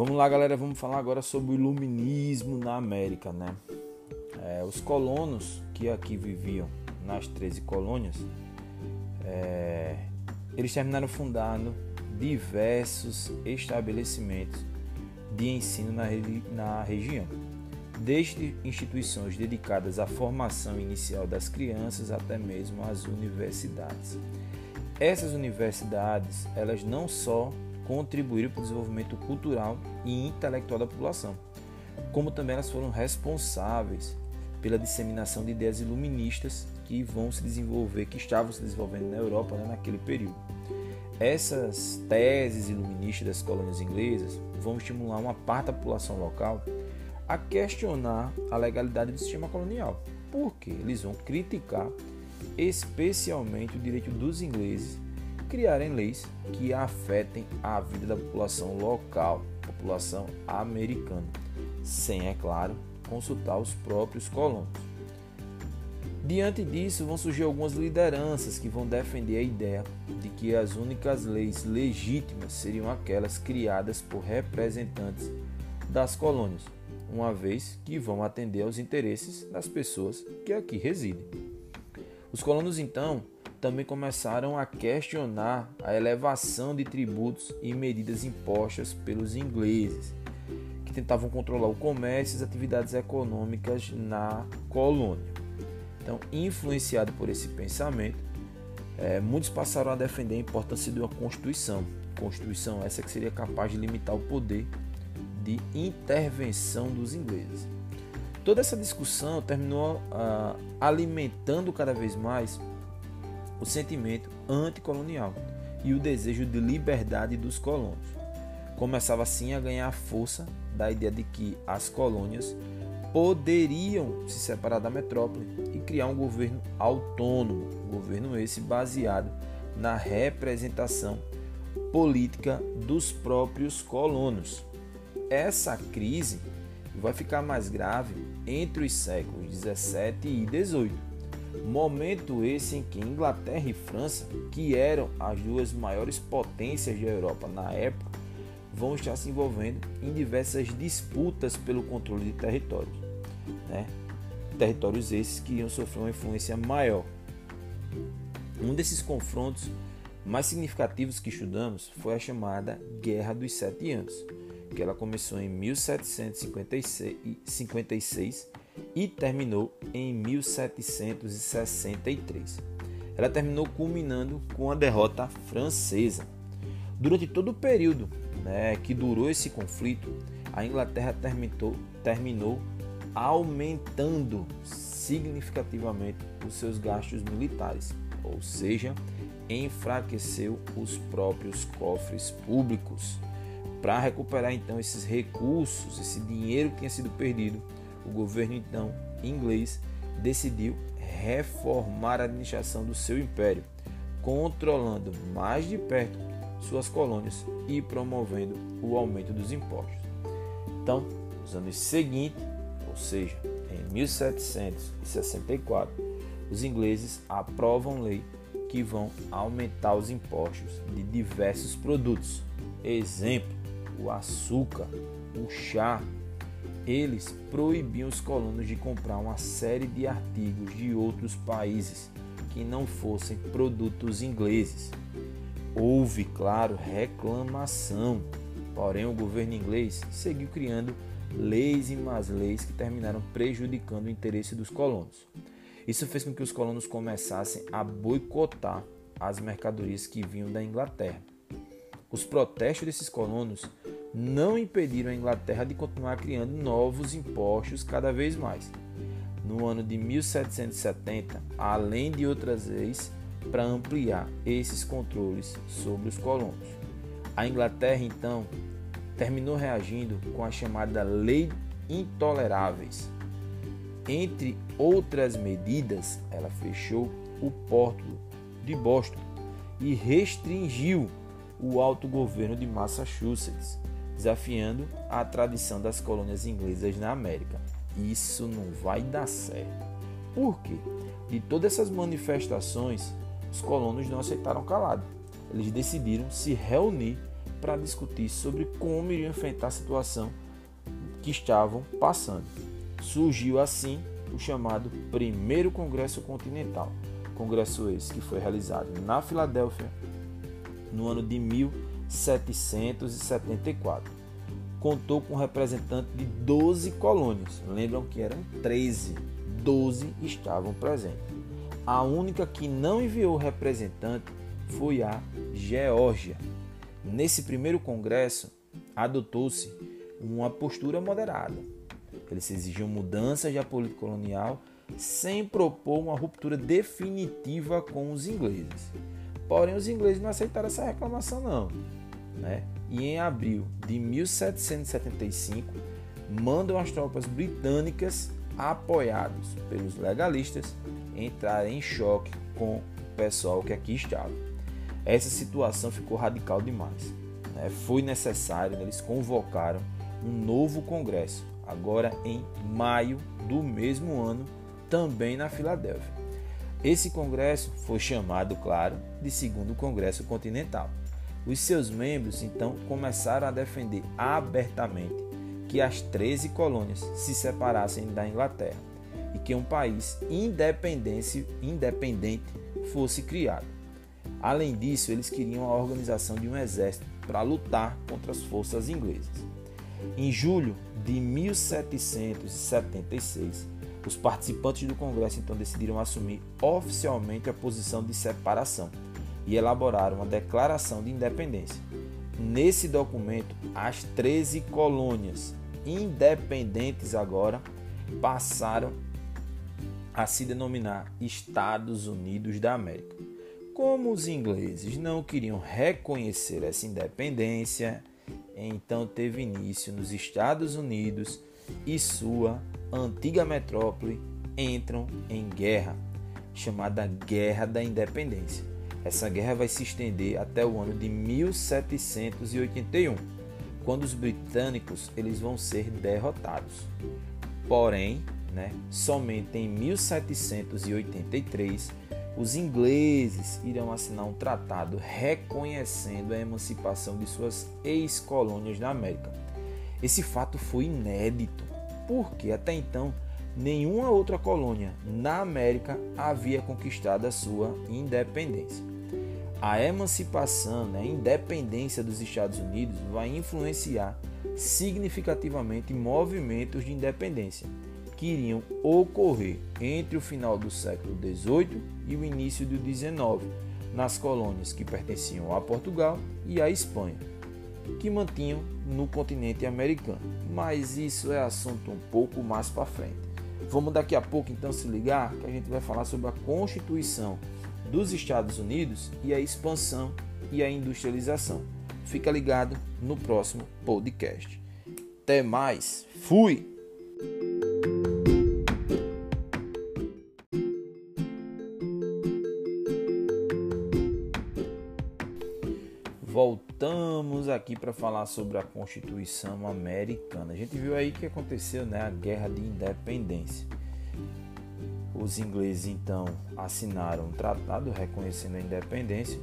Vamos lá, galera, vamos falar agora sobre o iluminismo na América, né? É, os colonos que aqui viviam nas 13 colônias, é, eles terminaram fundando diversos estabelecimentos de ensino na, na região, desde instituições dedicadas à formação inicial das crianças até mesmo as universidades. Essas universidades, elas não só contribuíram para o desenvolvimento cultural e intelectual da população, como também elas foram responsáveis pela disseminação de ideias iluministas que vão se desenvolver, que estavam se desenvolvendo na Europa né, naquele período. Essas teses iluministas das colônias inglesas vão estimular uma parte da população local a questionar a legalidade do sistema colonial, porque eles vão criticar especialmente o direito dos ingleses criarem leis que afetem a vida da população local, população americana, sem, é claro, consultar os próprios colonos. Diante disso, vão surgir algumas lideranças que vão defender a ideia de que as únicas leis legítimas seriam aquelas criadas por representantes das colônias, uma vez que vão atender aos interesses das pessoas que aqui residem. Os colonos então também começaram a questionar a elevação de tributos e medidas impostas pelos ingleses, que tentavam controlar o comércio e as atividades econômicas na colônia. Então, influenciado por esse pensamento, é, muitos passaram a defender a importância de uma constituição, constituição essa que seria capaz de limitar o poder de intervenção dos ingleses. Toda essa discussão terminou ah, alimentando cada vez mais o sentimento anticolonial e o desejo de liberdade dos colonos. Começava assim a ganhar força da ideia de que as colônias poderiam se separar da metrópole e criar um governo autônomo, governo esse baseado na representação política dos próprios colonos. Essa crise vai ficar mais grave entre os séculos 17 e 18 Momento esse em que Inglaterra e França, que eram as duas maiores potências da Europa na época, vão estar se envolvendo em diversas disputas pelo controle de territórios. Né? Territórios esses que iam sofrer uma influência maior. Um desses confrontos mais significativos que estudamos foi a chamada Guerra dos Sete Anos, que ela começou em 1756 e terminou em 1763. Ela terminou culminando com a derrota francesa. Durante todo o período né, que durou esse conflito, a Inglaterra terminou, terminou aumentando significativamente os seus gastos militares, ou seja, enfraqueceu os próprios cofres públicos. Para recuperar então esses recursos, esse dinheiro que tinha sido perdido, o governo então inglês decidiu reformar a administração do seu império, controlando mais de perto suas colônias e promovendo o aumento dos impostos. Então, nos anos seguintes, ou seja, em 1764, os ingleses aprovam lei que vão aumentar os impostos de diversos produtos. Exemplo, o açúcar, o chá, eles proibiam os colonos de comprar uma série de artigos de outros países que não fossem produtos ingleses. Houve, claro, reclamação, porém o governo inglês seguiu criando leis e mais leis que terminaram prejudicando o interesse dos colonos. Isso fez com que os colonos começassem a boicotar as mercadorias que vinham da Inglaterra. Os protestos desses colonos não impediram a Inglaterra de continuar criando novos impostos cada vez mais. No ano de 1770, além de outras leis para ampliar esses controles sobre os colonos. A Inglaterra então terminou reagindo com a chamada Lei Intoleráveis. Entre outras medidas, ela fechou o porto de Boston e restringiu o autogoverno de Massachusetts desafiando a tradição das colônias inglesas na América. Isso não vai dar certo. Por quê? De todas essas manifestações, os colonos não aceitaram calado. Eles decidiram se reunir para discutir sobre como iriam enfrentar a situação que estavam passando. Surgiu assim o chamado Primeiro Congresso Continental, congresso esse que foi realizado na Filadélfia no ano de 1774. Contou com representantes de 12 colônias. Lembram que eram 13, 12 estavam presentes. A única que não enviou representante foi a Geórgia. Nesse primeiro congresso, adotou-se uma postura moderada. Eles exigiam mudanças da política colonial sem propor uma ruptura definitiva com os ingleses. Porém, os ingleses não aceitaram essa reclamação, não. Né? E em abril de 1775, mandam as tropas britânicas, apoiados pelos legalistas, entrar em choque com o pessoal que aqui estava. Essa situação ficou radical demais. Né? Foi necessário, né? eles convocaram um novo congresso, agora em maio do mesmo ano, também na Filadélfia. Esse congresso foi chamado, claro, de Segundo Congresso Continental. Os seus membros então começaram a defender abertamente que as 13 colônias se separassem da Inglaterra e que um país independente, independente fosse criado. Além disso, eles queriam a organização de um exército para lutar contra as forças inglesas. Em julho de 1776, os participantes do Congresso então decidiram assumir oficialmente a posição de separação e elaboraram uma declaração de independência. Nesse documento, as 13 colônias independentes agora passaram a se denominar Estados Unidos da América. Como os ingleses não queriam reconhecer essa independência, então teve início nos Estados Unidos e sua antiga metrópole entram em guerra, chamada Guerra da Independência. Essa guerra vai se estender até o ano de 1781, quando os britânicos eles vão ser derrotados. Porém, né, somente em 1783 os ingleses irão assinar um tratado reconhecendo a emancipação de suas ex-colônias na América. Esse fato foi inédito, porque até então nenhuma outra colônia na América havia conquistado a sua independência. A emancipação, né, a independência dos Estados Unidos vai influenciar significativamente movimentos de independência que iriam ocorrer entre o final do século XVIII e o início do XIX, nas colônias que pertenciam a Portugal e à Espanha, que mantinham no continente americano. Mas isso é assunto um pouco mais para frente. Vamos daqui a pouco então se ligar que a gente vai falar sobre a Constituição dos Estados Unidos e a expansão e a industrialização. Fica ligado no próximo podcast. Até mais. Fui. Aqui para falar sobre a Constituição Americana. A gente viu aí que aconteceu, né, a Guerra de Independência. Os ingleses então assinaram um tratado reconhecendo a independência.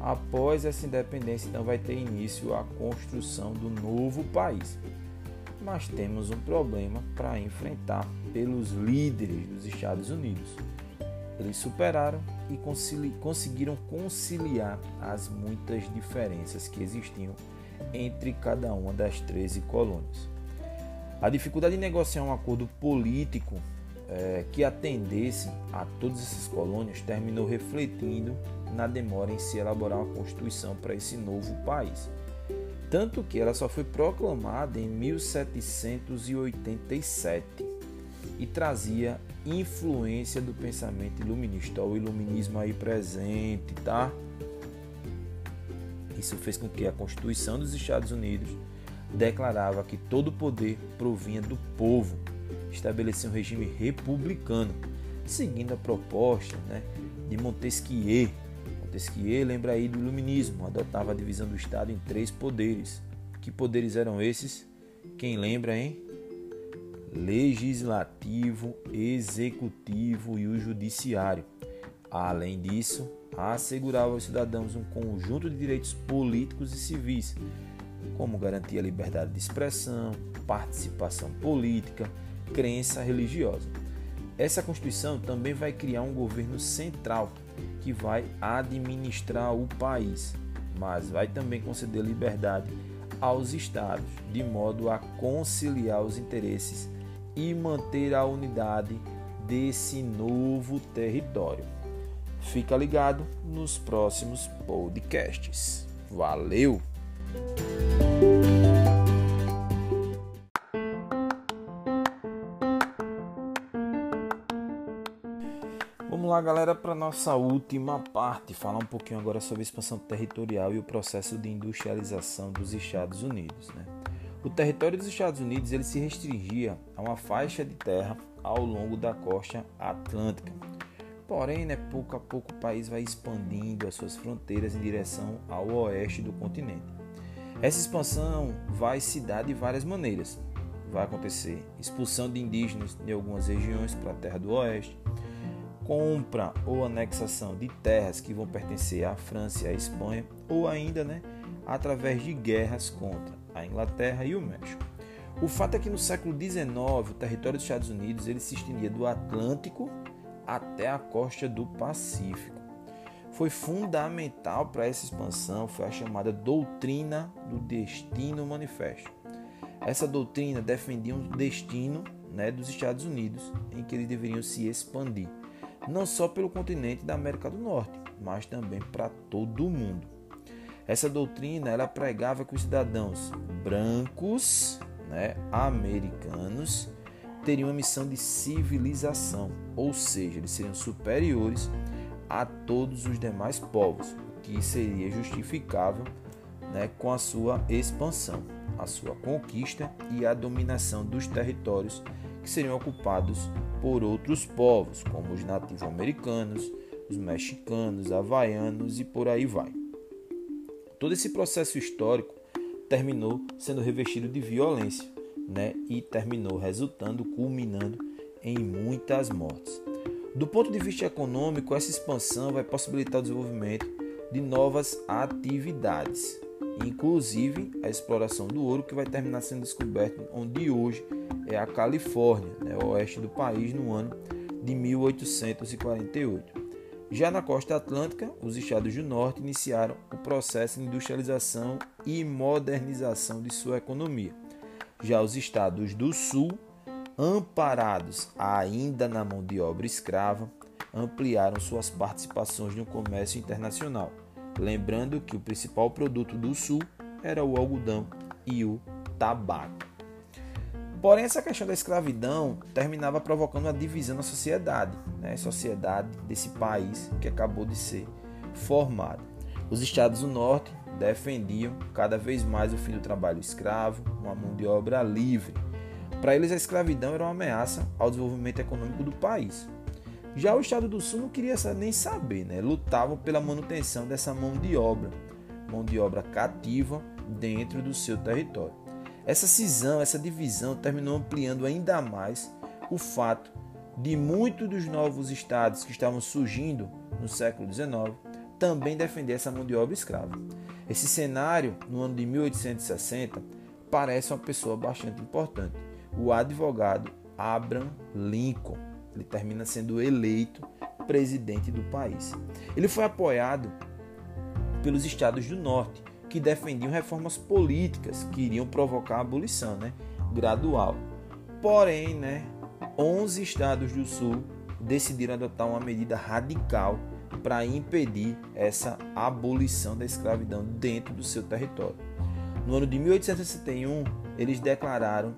Após essa independência, então vai ter início a construção do novo país. Mas temos um problema para enfrentar pelos líderes dos Estados Unidos. Eles superaram e conseguiram conciliar as muitas diferenças que existiam entre cada uma das 13 colônias. A dificuldade de negociar um acordo político é, que atendesse a todas essas colônias terminou refletindo na demora em se elaborar uma constituição para esse novo país. Tanto que ela só foi proclamada em 1787 e trazia influência do pensamento iluminista, o iluminismo aí presente, tá? Isso fez com que a Constituição dos Estados Unidos declarava que todo o poder provinha do povo, estabelecia um regime republicano, seguindo a proposta né, de Montesquieu. Montesquieu lembra aí do iluminismo, adotava a divisão do Estado em três poderes. Que poderes eram esses? Quem lembra, hein? Legislativo, executivo e o judiciário. Além disso, assegurava aos cidadãos um conjunto de direitos políticos e civis, como garantir a liberdade de expressão, participação política, crença religiosa. Essa Constituição também vai criar um governo central que vai administrar o país, mas vai também conceder liberdade aos estados, de modo a conciliar os interesses e manter a unidade desse novo território. Fica ligado nos próximos podcasts. Valeu! Vamos lá, galera, para nossa última parte, falar um pouquinho agora sobre expansão territorial e o processo de industrialização dos Estados Unidos. Né? O território dos Estados Unidos ele se restringia a uma faixa de terra ao longo da costa atlântica. Porém, né, pouco a pouco o país vai expandindo as suas fronteiras em direção ao oeste do continente. Essa expansão vai se dar de várias maneiras. Vai acontecer expulsão de indígenas de algumas regiões para a terra do oeste, compra ou anexação de terras que vão pertencer à França e à Espanha, ou ainda né, através de guerras contra a Inglaterra e o México. O fato é que no século XIX o território dos Estados Unidos ele se estendia do Atlântico até a costa do Pacífico. Foi fundamental para essa expansão foi a chamada doutrina do destino manifesto. Essa doutrina defendia um destino né, dos Estados Unidos em que eles deveriam se expandir não só pelo continente da América do Norte, mas também para todo o mundo. Essa doutrina ela pregava que os cidadãos brancos, né, americanos, teriam uma missão de civilização, ou seja, eles seriam superiores a todos os demais povos, o que seria justificável né, com a sua expansão, a sua conquista e a dominação dos territórios que seriam ocupados por outros povos, como os nativos-americanos, os mexicanos, havaianos e por aí vai. Todo esse processo histórico terminou sendo revestido de violência, né? E terminou resultando, culminando em muitas mortes. Do ponto de vista econômico, essa expansão vai possibilitar o desenvolvimento de novas atividades, inclusive a exploração do ouro que vai terminar sendo descoberto onde hoje é a Califórnia, né, o oeste do país, no ano de 1848. Já na costa atlântica, os estados do norte iniciaram o processo de industrialização e modernização de sua economia. Já os estados do sul, amparados ainda na mão de obra escrava, ampliaram suas participações no comércio internacional. Lembrando que o principal produto do sul era o algodão e o tabaco. Porém, essa questão da escravidão terminava provocando uma divisão na sociedade, né? sociedade desse país que acabou de ser formado. Os estados do norte defendiam cada vez mais o fim do trabalho escravo, uma mão de obra livre. Para eles, a escravidão era uma ameaça ao desenvolvimento econômico do país. Já o estado do sul não queria nem saber, né? lutavam pela manutenção dessa mão de obra, mão de obra cativa dentro do seu território. Essa cisão, essa divisão terminou ampliando ainda mais o fato de muitos dos novos estados que estavam surgindo no século XIX também defender essa mão de obra escrava. Esse cenário, no ano de 1860, parece uma pessoa bastante importante. O advogado Abraham Lincoln. Ele termina sendo eleito presidente do país. Ele foi apoiado pelos estados do norte, que defendiam reformas políticas que iriam provocar a abolição né, gradual. Porém, né, 11 estados do Sul decidiram adotar uma medida radical para impedir essa abolição da escravidão dentro do seu território. No ano de 1861, eles declararam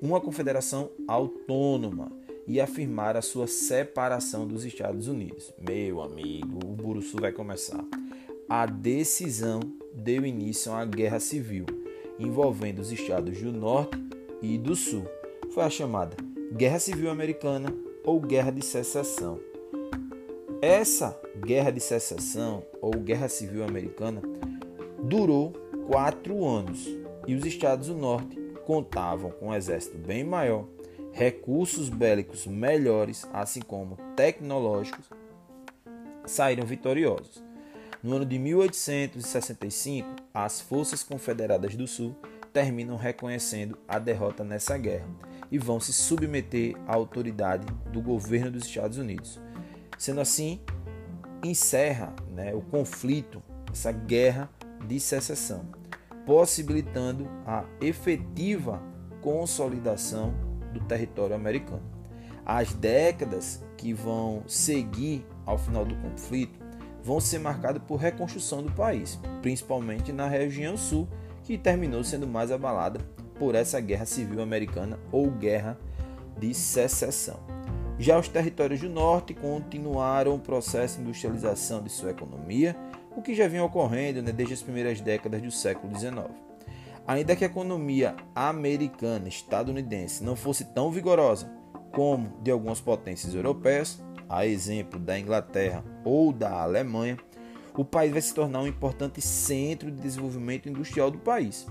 uma confederação autônoma e afirmaram a sua separação dos Estados Unidos. Meu amigo, o Buruçu vai começar. A decisão deu início a uma guerra civil envolvendo os estados do Norte e do Sul. Foi a chamada Guerra Civil Americana ou Guerra de Secessão. Essa Guerra de Secessão ou Guerra Civil Americana durou quatro anos e os estados do Norte contavam com um exército bem maior, recursos bélicos melhores, assim como tecnológicos, saíram vitoriosos. No ano de 1865, as forças confederadas do Sul terminam reconhecendo a derrota nessa guerra e vão se submeter à autoridade do governo dos Estados Unidos. Sendo assim, encerra né, o conflito, essa guerra de secessão, possibilitando a efetiva consolidação do território americano. As décadas que vão seguir ao final do conflito vão ser marcadas por reconstrução do país, principalmente na região sul, que terminou sendo mais abalada por essa guerra civil americana ou guerra de secessão. Já os territórios do norte continuaram o processo de industrialização de sua economia, o que já vinha ocorrendo né, desde as primeiras décadas do século XIX. Ainda que a economia americana, estadunidense, não fosse tão vigorosa como de algumas potências europeias, a exemplo da Inglaterra ou da Alemanha, o país vai se tornar um importante centro de desenvolvimento industrial do país.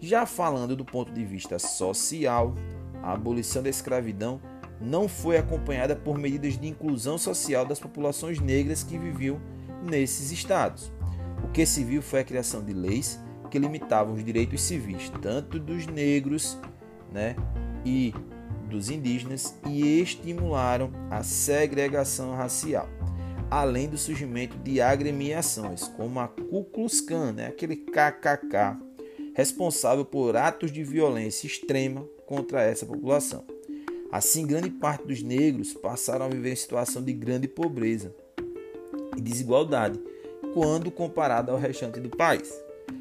Já falando do ponto de vista social, a abolição da escravidão não foi acompanhada por medidas de inclusão social das populações negras que viviam nesses estados. O que se viu foi a criação de leis que limitavam os direitos civis, tanto dos negros né, e dos indígenas, e estimularam a segregação racial, além do surgimento de agremiações, como a Ku Klux Klan, né, aquele KKK, responsável por atos de violência extrema contra essa população. Assim, grande parte dos negros passaram a viver em situação de grande pobreza e desigualdade quando comparado ao restante do país.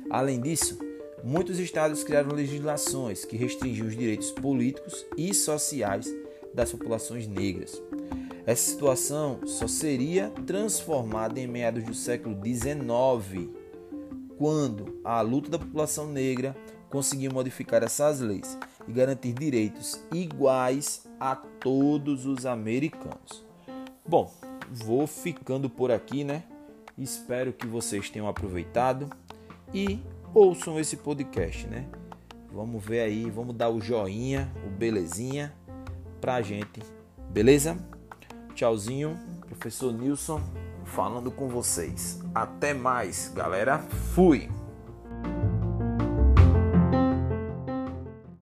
Além disso, muitos estados criaram legislações que restringiam os direitos políticos e sociais das populações negras. Essa situação só seria transformada em meados do século XIX, quando a luta da população negra conseguiu modificar essas leis e garantir direitos iguais a todos os americanos. Bom, vou ficando por aqui, né? Espero que vocês tenham aproveitado e ouçam esse podcast, né? Vamos ver aí, vamos dar o joinha, o belezinha pra gente, beleza? Tchauzinho, professor Nilson falando com vocês. Até mais, galera. Fui!